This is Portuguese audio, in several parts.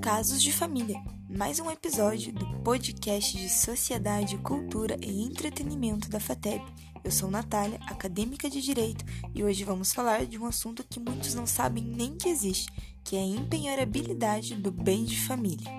Casos de Família, mais um episódio do podcast de Sociedade, Cultura e Entretenimento da FATEB. Eu sou Natália, acadêmica de Direito, e hoje vamos falar de um assunto que muitos não sabem nem que existe, que é a empenhorabilidade do bem de família.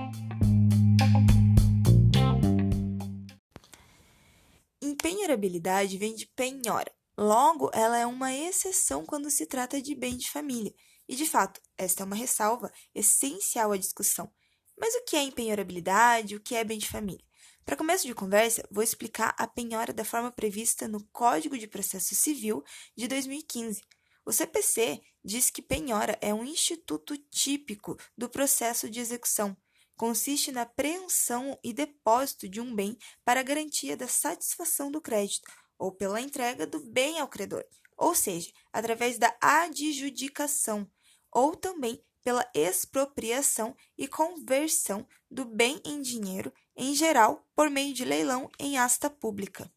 Empenhorabilidade vem de penhora, logo, ela é uma exceção quando se trata de bem de família. E, de fato, esta é uma ressalva essencial à discussão. Mas o que é empenhorabilidade? O que é bem de família? Para começo de conversa, vou explicar a penhora da forma prevista no Código de Processo Civil de 2015. O CPC diz que penhora é um instituto típico do processo de execução. Consiste na preensão e depósito de um bem para garantia da satisfação do crédito ou pela entrega do bem ao credor, ou seja, através da adjudicação, ou também pela expropriação e conversão do bem em dinheiro, em geral, por meio de leilão em asta pública.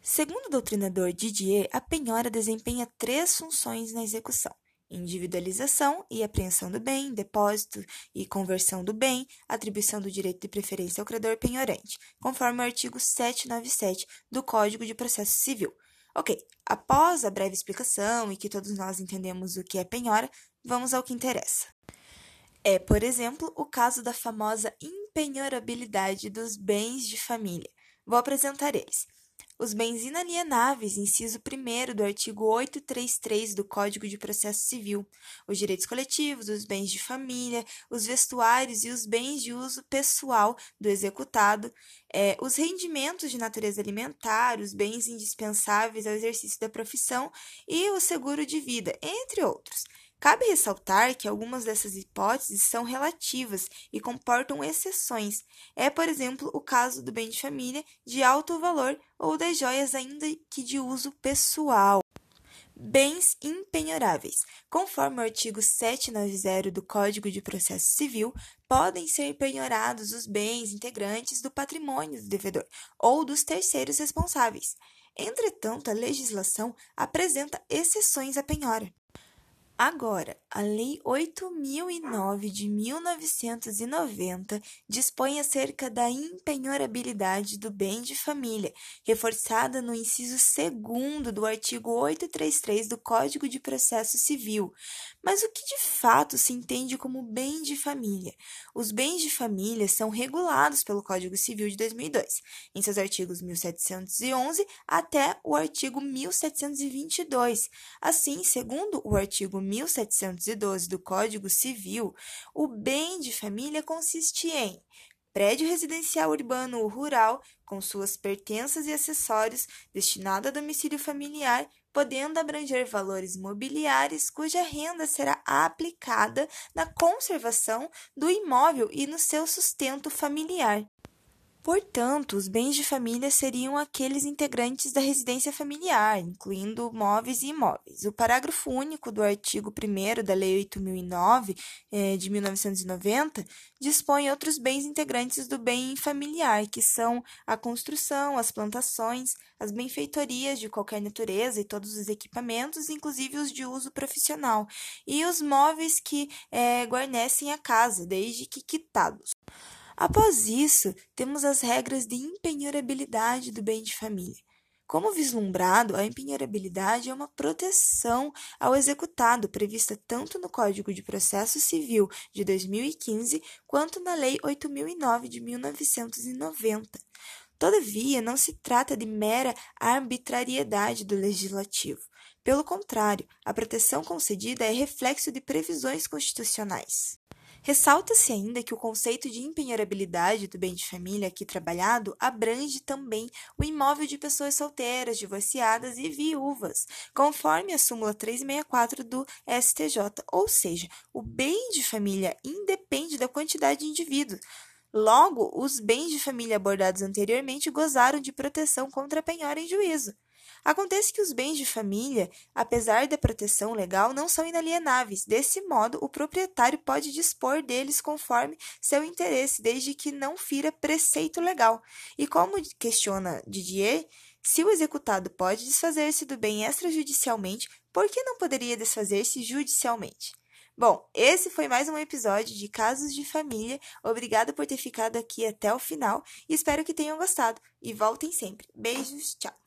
Segundo o doutrinador Didier, a penhora desempenha três funções na execução: individualização e apreensão do bem, depósito e conversão do bem, atribuição do direito de preferência ao credor penhorante, conforme o artigo 797 do Código de Processo Civil. Ok, após a breve explicação e que todos nós entendemos o que é penhora, vamos ao que interessa. É, por exemplo, o caso da famosa impenhorabilidade dos bens de família. Vou apresentar eles. Os bens inalienáveis, inciso 1 do artigo 833 do Código de Processo Civil, os direitos coletivos, os bens de família, os vestuários e os bens de uso pessoal do executado, é, os rendimentos de natureza alimentar, os bens indispensáveis ao exercício da profissão e o seguro de vida, entre outros. Cabe ressaltar que algumas dessas hipóteses são relativas e comportam exceções. É, por exemplo, o caso do bem de família de alto valor ou das joias ainda que de uso pessoal. Bens impenhoráveis. Conforme o artigo 790 do Código de Processo Civil, podem ser penhorados os bens integrantes do patrimônio do devedor ou dos terceiros responsáveis. Entretanto, a legislação apresenta exceções à penhora. Agora, a Lei 8009 de 1990 dispõe acerca da impenhorabilidade do bem de família, reforçada no inciso 2 do artigo 833 do Código de Processo Civil. Mas o que de fato se entende como bem de família? Os bens de família são regulados pelo Código Civil de 2002, em seus artigos 1711 até o artigo 1722. Assim, segundo o artigo 1712 do Código Civil, o bem de família consiste em prédio residencial urbano ou rural, com suas pertenças e acessórios, destinado a domicílio familiar, podendo abranger valores mobiliários cuja renda será aplicada na conservação do imóvel e no seu sustento familiar. Portanto, os bens de família seriam aqueles integrantes da residência familiar, incluindo móveis e imóveis. O parágrafo único do artigo 1 da Lei 8009 eh, de 1990 dispõe outros bens integrantes do bem familiar, que são a construção, as plantações, as benfeitorias de qualquer natureza e todos os equipamentos, inclusive os de uso profissional, e os móveis que eh, guarnecem a casa, desde que quitados. Após isso, temos as regras de impenhorabilidade do bem de família. Como vislumbrado, a impenhorabilidade é uma proteção ao executado prevista tanto no Código de Processo Civil de 2015 quanto na Lei 8009 de 1990. Todavia, não se trata de mera arbitrariedade do legislativo. Pelo contrário, a proteção concedida é reflexo de previsões constitucionais. Ressalta-se ainda que o conceito de empenhorabilidade do bem de família aqui trabalhado abrange também o imóvel de pessoas solteiras, divorciadas e viúvas, conforme a súmula 364 do STJ, ou seja, o bem de família independe da quantidade de indivíduos. Logo, os bens de família abordados anteriormente gozaram de proteção contra a penhora em juízo. Acontece que os bens de família, apesar da proteção legal, não são inalienáveis. Desse modo, o proprietário pode dispor deles conforme seu interesse, desde que não fira preceito legal. E como questiona Didier, Se o executado pode desfazer-se do bem extrajudicialmente, por que não poderia desfazer-se judicialmente? Bom, esse foi mais um episódio de Casos de Família. Obrigada por ter ficado aqui até o final e espero que tenham gostado. E voltem sempre. Beijos, tchau!